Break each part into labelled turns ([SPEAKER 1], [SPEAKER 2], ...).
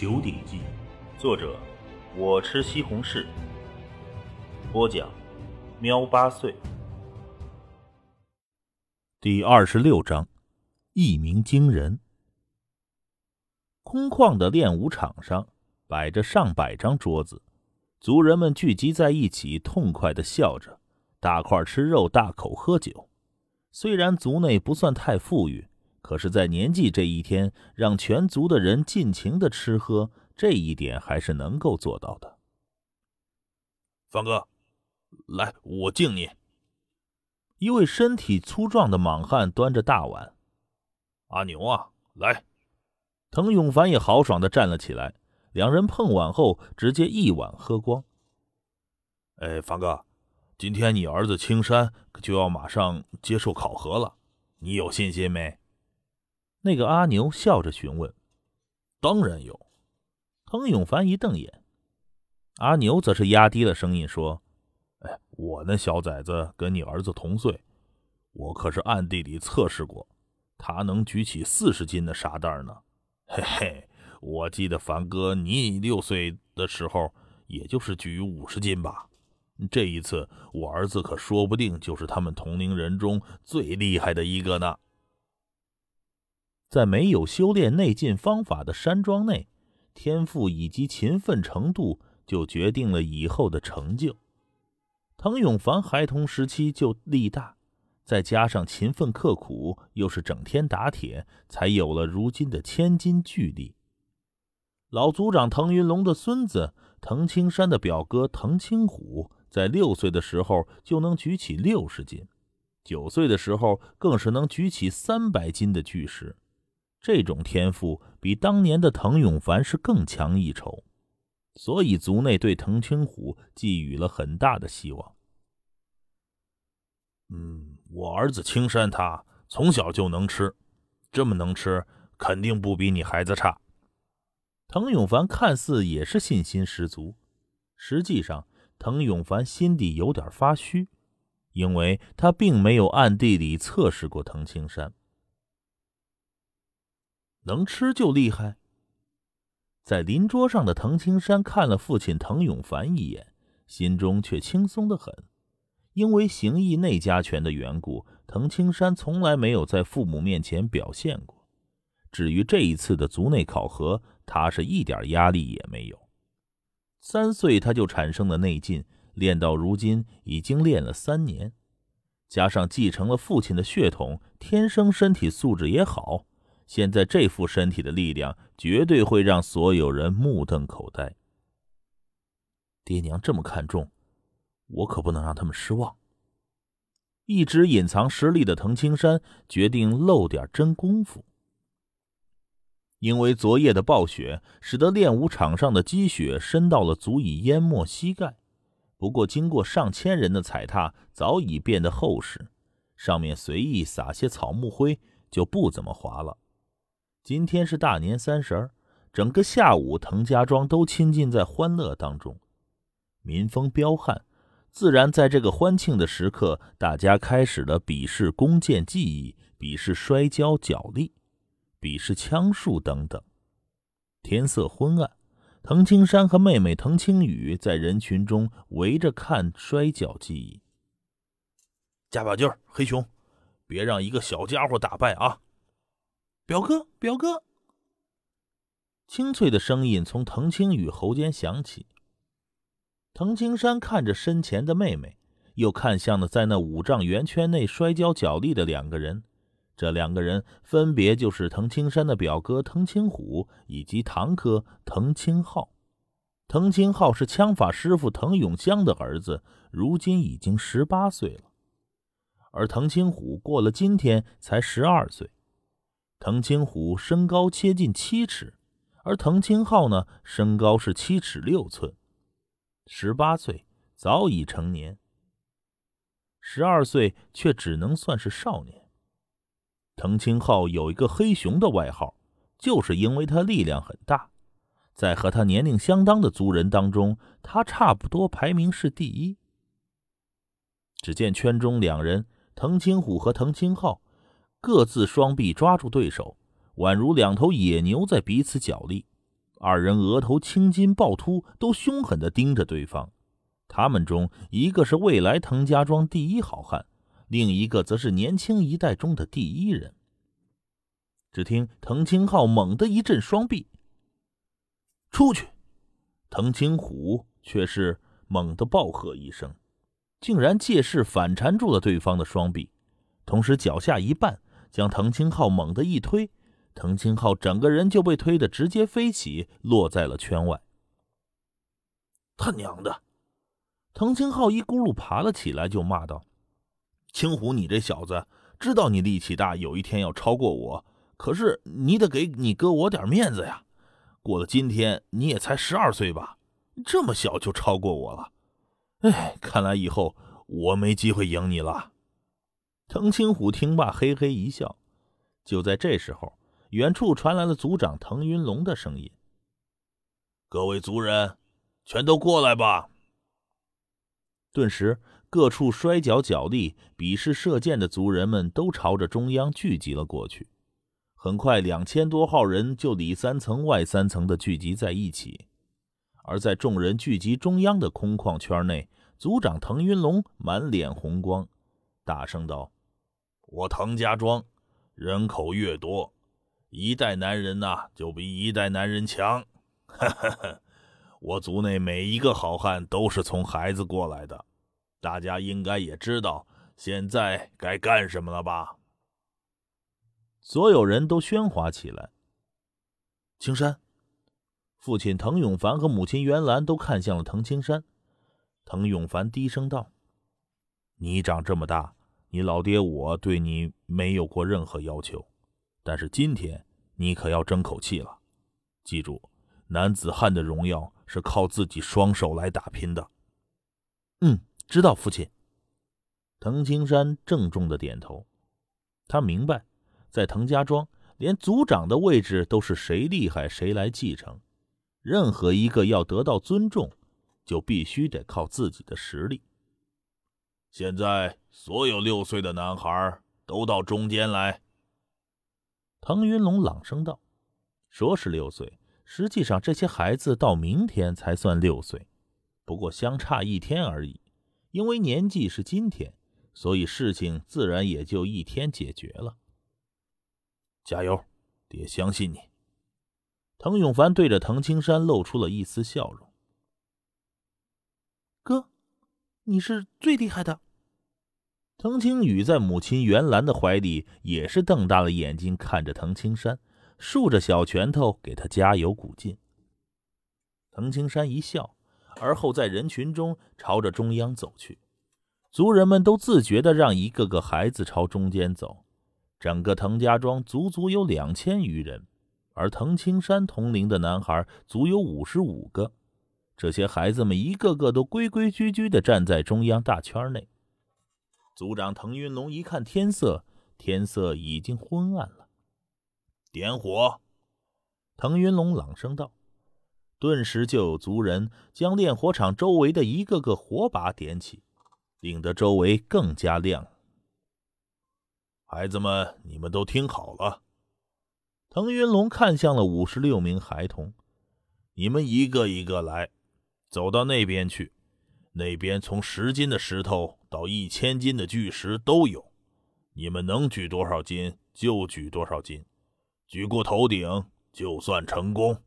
[SPEAKER 1] 九鼎记》，作者我吃西红柿，播讲喵八岁。第二十六章，一鸣惊人。空旷的练武场上摆着上百张桌子，族人们聚集在一起，痛快的笑着，大块吃肉，大口喝酒。虽然族内不算太富裕。可是，在年纪这一天，让全族的人尽情的吃喝，这一点还是能够做到的。
[SPEAKER 2] 方哥，来，我敬你。
[SPEAKER 1] 一位身体粗壮的莽汉端着大碗。
[SPEAKER 2] 阿牛啊，来。
[SPEAKER 1] 滕永凡也豪爽的站了起来，两人碰碗后，直接一碗喝光。
[SPEAKER 2] 哎，方哥，今天你儿子青山就要马上接受考核了，你有信心没？
[SPEAKER 1] 那个阿牛笑着询问：“
[SPEAKER 2] 当然有。”
[SPEAKER 1] 滕永凡一瞪眼，阿牛则是压低了声音说：“
[SPEAKER 2] 哎，我那小崽子跟你儿子同岁，我可是暗地里测试过，他能举起四十斤的沙袋呢。嘿嘿，我记得凡哥你六岁的时候，也就是举五十斤吧。这一次，我儿子可说不定就是他们同龄人中最厉害的一个呢。”
[SPEAKER 1] 在没有修炼内劲方法的山庄内，天赋以及勤奋程度就决定了以后的成就。滕永凡孩童时期就力大，再加上勤奋刻苦，又是整天打铁，才有了如今的千斤巨力。老族长滕云龙的孙子滕青山的表哥滕青虎，在六岁的时候就能举起六十斤，九岁的时候更是能举起三百斤的巨石。这种天赋比当年的滕永凡是更强一筹，所以族内对滕青虎寄予了很大的希望。
[SPEAKER 2] 嗯，我儿子青山他从小就能吃，这么能吃，肯定不比你孩子差。
[SPEAKER 1] 滕永凡看似也是信心十足，实际上滕永凡心底有点发虚，因为他并没有暗地里测试过滕青山。能吃就厉害。在邻桌上的滕青山看了父亲滕永凡一眼，心中却轻松的很，因为形意内家拳的缘故，滕青山从来没有在父母面前表现过。至于这一次的族内考核，他是一点压力也没有。三岁他就产生了内劲，练到如今已经练了三年，加上继承了父亲的血统，天生身体素质也好。现在这副身体的力量，绝对会让所有人目瞪口呆。爹娘这么看重我，可不能让他们失望。一直隐藏实力的滕青山决定露点真功夫。因为昨夜的暴雪，使得练武场上的积雪深到了足以淹没膝盖。不过，经过上千人的踩踏，早已变得厚实，上面随意撒些草木灰，就不怎么滑了。今天是大年三十儿，整个下午，滕家庄都浸浸在欢乐当中，民风彪悍，自然在这个欢庆的时刻，大家开始了比试弓箭技艺，比试摔跤脚力，比试枪术等等。天色昏暗，滕青山和妹妹滕青雨在人群中围着看摔跤技艺。
[SPEAKER 2] 加把劲儿，黑熊，别让一个小家伙打败啊！
[SPEAKER 3] 表哥，表哥！
[SPEAKER 1] 清脆的声音从滕青雨喉间响起。滕青山看着身前的妹妹，又看向了在那五丈圆圈内摔跤角力的两个人。这两个人分别就是滕青山的表哥滕青虎以及堂哥滕青浩。滕青浩是枪法师傅滕永江的儿子，如今已经十八岁了，而滕青虎过了今天才十二岁。滕青虎身高接近七尺，而滕青浩呢，身高是七尺六寸，十八岁早已成年，十二岁却只能算是少年。滕青浩有一个“黑熊”的外号，就是因为他力量很大，在和他年龄相当的族人当中，他差不多排名是第一。只见圈中两人，滕青虎和滕青浩。各自双臂抓住对手，宛如两头野牛在彼此角力，二人额头青筋暴突，都凶狠的盯着对方。他们中一个是未来滕家庄第一好汉，另一个则是年轻一代中的第一人。只听滕青浩猛地一震双臂，出去！滕青虎却是猛地暴喝一声，竟然借势反缠住了对方的双臂，同时脚下一绊，将滕青浩猛地一推。滕青浩整个人就被推得直接飞起，落在了圈外。
[SPEAKER 2] 他娘的！
[SPEAKER 1] 滕青浩一咕噜爬了起来，就骂道：“
[SPEAKER 2] 青虎，你这小子，知道你力气大，有一天要超过我，可是你得给你哥我点面子呀！过了今天，你也才十二岁吧？这么小就超过我了？哎，看来以后我没机会赢你了。”
[SPEAKER 1] 滕青虎听罢，嘿嘿一笑。就在这时候。远处传来了族长滕云龙的声音：“
[SPEAKER 2] 各位族人，全都过来吧！”
[SPEAKER 1] 顿时，各处摔跤角力、比试射箭的族人们都朝着中央聚集了过去。很快，两千多号人就里三层外三层的聚集在一起。而在众人聚集中央的空旷圈内，族长滕云龙满脸红光，大声道：“
[SPEAKER 2] 我滕家庄人口越多。”一代男人呐，就比一代男人强。哈哈哈！我族内每一个好汉都是从孩子过来的，大家应该也知道现在该干什么了吧？
[SPEAKER 1] 所有人都喧哗起来。
[SPEAKER 3] 青山，
[SPEAKER 1] 父亲滕永凡和母亲袁兰都看向了滕青山。滕永凡低声道：“你长这么大，你老爹我对你没有过任何要求。”但是今天你可要争口气了，记住，男子汉的荣耀是靠自己双手来打拼的。
[SPEAKER 3] 嗯，知道，父亲。
[SPEAKER 1] 滕青山郑重的点头。他明白，在滕家庄，连族长的位置都是谁厉害谁来继承。任何一个要得到尊重，就必须得靠自己的实力。
[SPEAKER 2] 现在，所有六岁的男孩都到中间来。
[SPEAKER 1] 滕云龙朗声道：“说是六岁，实际上这些孩子到明天才算六岁，不过相差一天而已。因为年纪是今天，所以事情自然也就一天解决了。
[SPEAKER 2] 加油，爹相信你。”
[SPEAKER 1] 滕永凡对着滕青山露出了一丝笑容：“
[SPEAKER 3] 哥，你是最厉害的。”
[SPEAKER 1] 滕青宇在母亲袁兰的怀里，也是瞪大了眼睛看着滕青山，竖着小拳头给他加油鼓劲。滕青山一笑，而后在人群中朝着中央走去。族人们都自觉地让一个个孩子朝中间走。整个滕家庄足足有两千余人，而滕青山同龄的男孩足有五十五个。这些孩子们一个个都规规矩矩地站在中央大圈内。族长腾云龙一看天色，天色已经昏暗了。
[SPEAKER 2] 点火！
[SPEAKER 1] 腾云龙朗声道。顿时就有族人将炼火场周围的一个个火把点起，令得周围更加亮。
[SPEAKER 2] 孩子们，你们都听好了。
[SPEAKER 1] 腾云龙看向了五十六名孩童：“
[SPEAKER 2] 你们一个一个来，走到那边去。”那边从十斤的石头到一千斤的巨石都有，你们能举多少斤就举多少斤，举过头顶就算成功。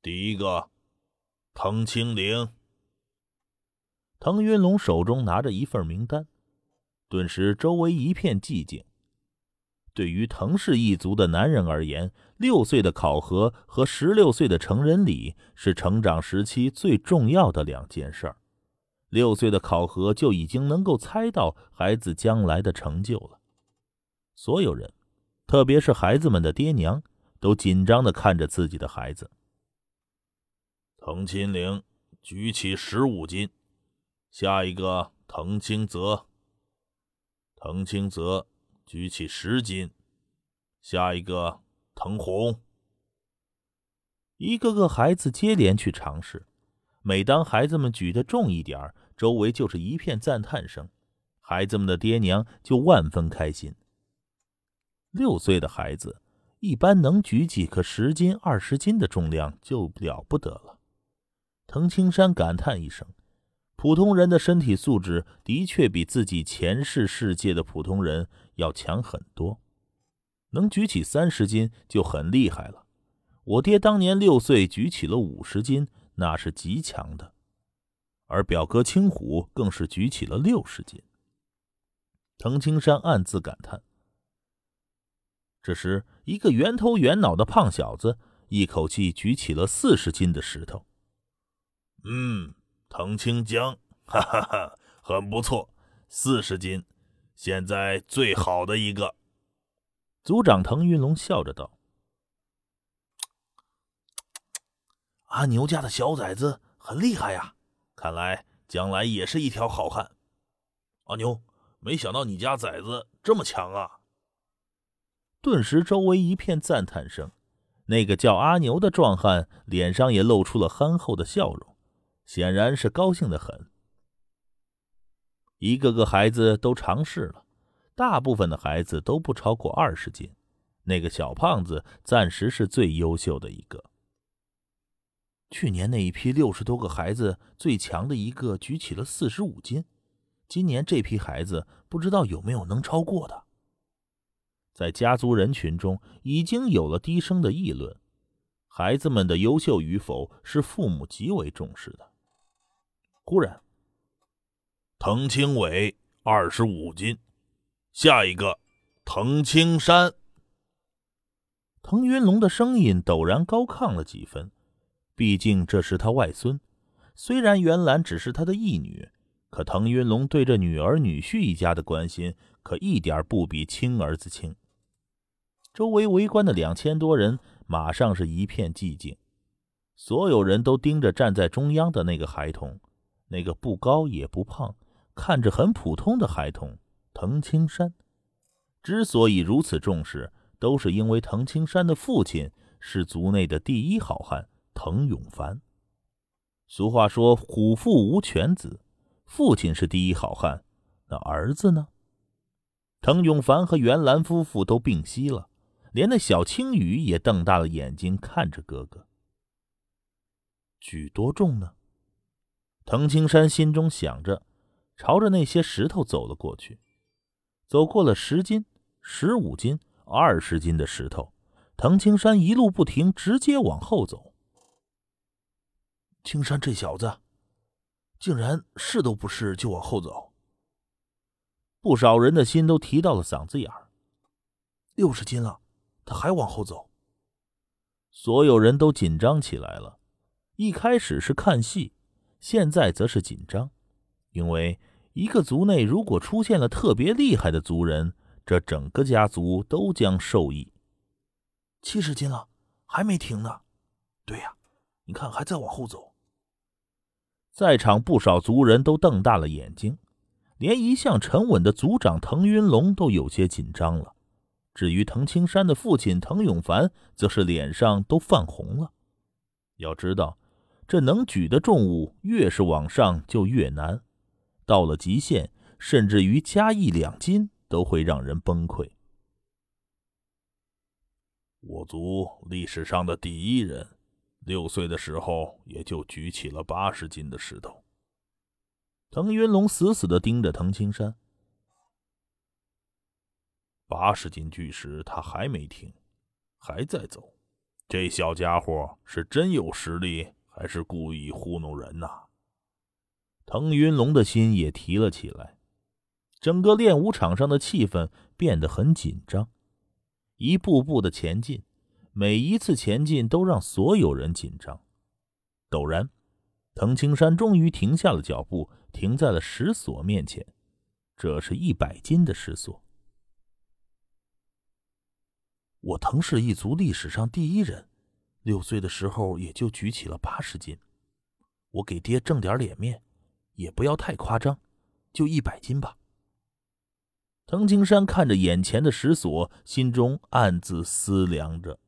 [SPEAKER 2] 第一个，滕青灵。
[SPEAKER 1] 滕云龙手中拿着一份名单，顿时周围一片寂静。对于藤氏一族的男人而言，六岁的考核和十六岁的成人礼是成长时期最重要的两件事儿。六岁的考核就已经能够猜到孩子将来的成就了。所有人，特别是孩子们的爹娘，都紧张的看着自己的孩子。
[SPEAKER 2] 藤青灵举起十五斤，下一个滕青泽。滕青泽。举起十斤，下一个腾红。
[SPEAKER 1] 一个个孩子接连去尝试，每当孩子们举得重一点周围就是一片赞叹声，孩子们的爹娘就万分开心。六岁的孩子一般能举几个十斤、二十斤的重量就了不得了。藤青山感叹一声：“普通人的身体素质的确比自己前世世界的普通人要强很多，能举起三十斤就很厉害了。我爹当年六岁举起了五十斤，那是极强的。而表哥青虎更是举起了六十斤。”藤青山暗自感叹。这时，一个圆头圆脑的胖小子一口气举起了四十斤的石头。
[SPEAKER 2] 嗯，藤青江，哈哈哈，很不错，四十斤，现在最好的一个。
[SPEAKER 1] 族长腾云龙笑着道：“
[SPEAKER 3] 阿牛家的小崽子很厉害呀，看来将来也是一条好汉。
[SPEAKER 2] 阿牛，没想到你家崽子这么强啊！”
[SPEAKER 1] 顿时，周围一片赞叹声。那个叫阿牛的壮汉脸上也露出了憨厚的笑容。显然是高兴的很。一个个孩子都尝试了，大部分的孩子都不超过二十斤。那个小胖子暂时是最优秀的一个。去年那一批六十多个孩子，最强的一个举起了四十五斤。今年这批孩子不知道有没有能超过的。在家族人群中，已经有了低声的议论。孩子们的优秀与否是父母极为重视的。忽然，
[SPEAKER 2] 滕青伟二十五斤，下一个滕青山。
[SPEAKER 1] 滕云龙的声音陡然高亢了几分，毕竟这是他外孙。虽然袁兰只是他的义女，可滕云龙对这女儿女婿一家的关心可一点不比亲儿子轻。周围围观的两千多人马上是一片寂静，所有人都盯着站在中央的那个孩童。那个不高也不胖，看着很普通的孩童滕青山，之所以如此重视，都是因为滕青山的父亲是族内的第一好汉滕永凡。俗话说“虎父无犬子”，父亲是第一好汉，那儿子呢？滕永凡和袁兰夫妇都病息了，连那小青羽也瞪大了眼睛看着哥哥。举多重呢？滕青山心中想着，朝着那些石头走了过去。走过了十斤、十五斤、二十斤的石头，滕青山一路不停，直接往后走。
[SPEAKER 3] 青山这小子，竟然试都不试就往后走。
[SPEAKER 1] 不少人的心都提到了嗓子眼儿。
[SPEAKER 3] 六十斤了，他还往后走。
[SPEAKER 1] 所有人都紧张起来了。一开始是看戏。现在则是紧张，因为一个族内如果出现了特别厉害的族人，这整个家族都将受益。
[SPEAKER 3] 七十斤了，还没停呢。对呀，你看还在往后走。
[SPEAKER 1] 在场不少族人都瞪大了眼睛，连一向沉稳的族长滕云龙都有些紧张了。至于滕青山的父亲滕永凡，则是脸上都泛红了。要知道。这能举的重物越是往上就越难，到了极限，甚至于加一两斤都会让人崩溃。
[SPEAKER 2] 我族历史上的第一人，六岁的时候也就举起了八十斤的石头。
[SPEAKER 1] 滕云龙死死的盯着滕青山，
[SPEAKER 2] 八十斤巨石他还没停，还在走。这小家伙是真有实力。还是故意糊弄人呐！
[SPEAKER 1] 滕云龙的心也提了起来，整个练武场上的气氛变得很紧张，一步步的前进，每一次前进都让所有人紧张。陡然，滕青山终于停下了脚步，停在了石锁面前。这是一百斤的石锁。我滕氏一族历史上第一人。六岁的时候也就举起了八十斤，我给爹挣点脸面，也不要太夸张，就一百斤吧。藤青山看着眼前的石锁，心中暗自思量着。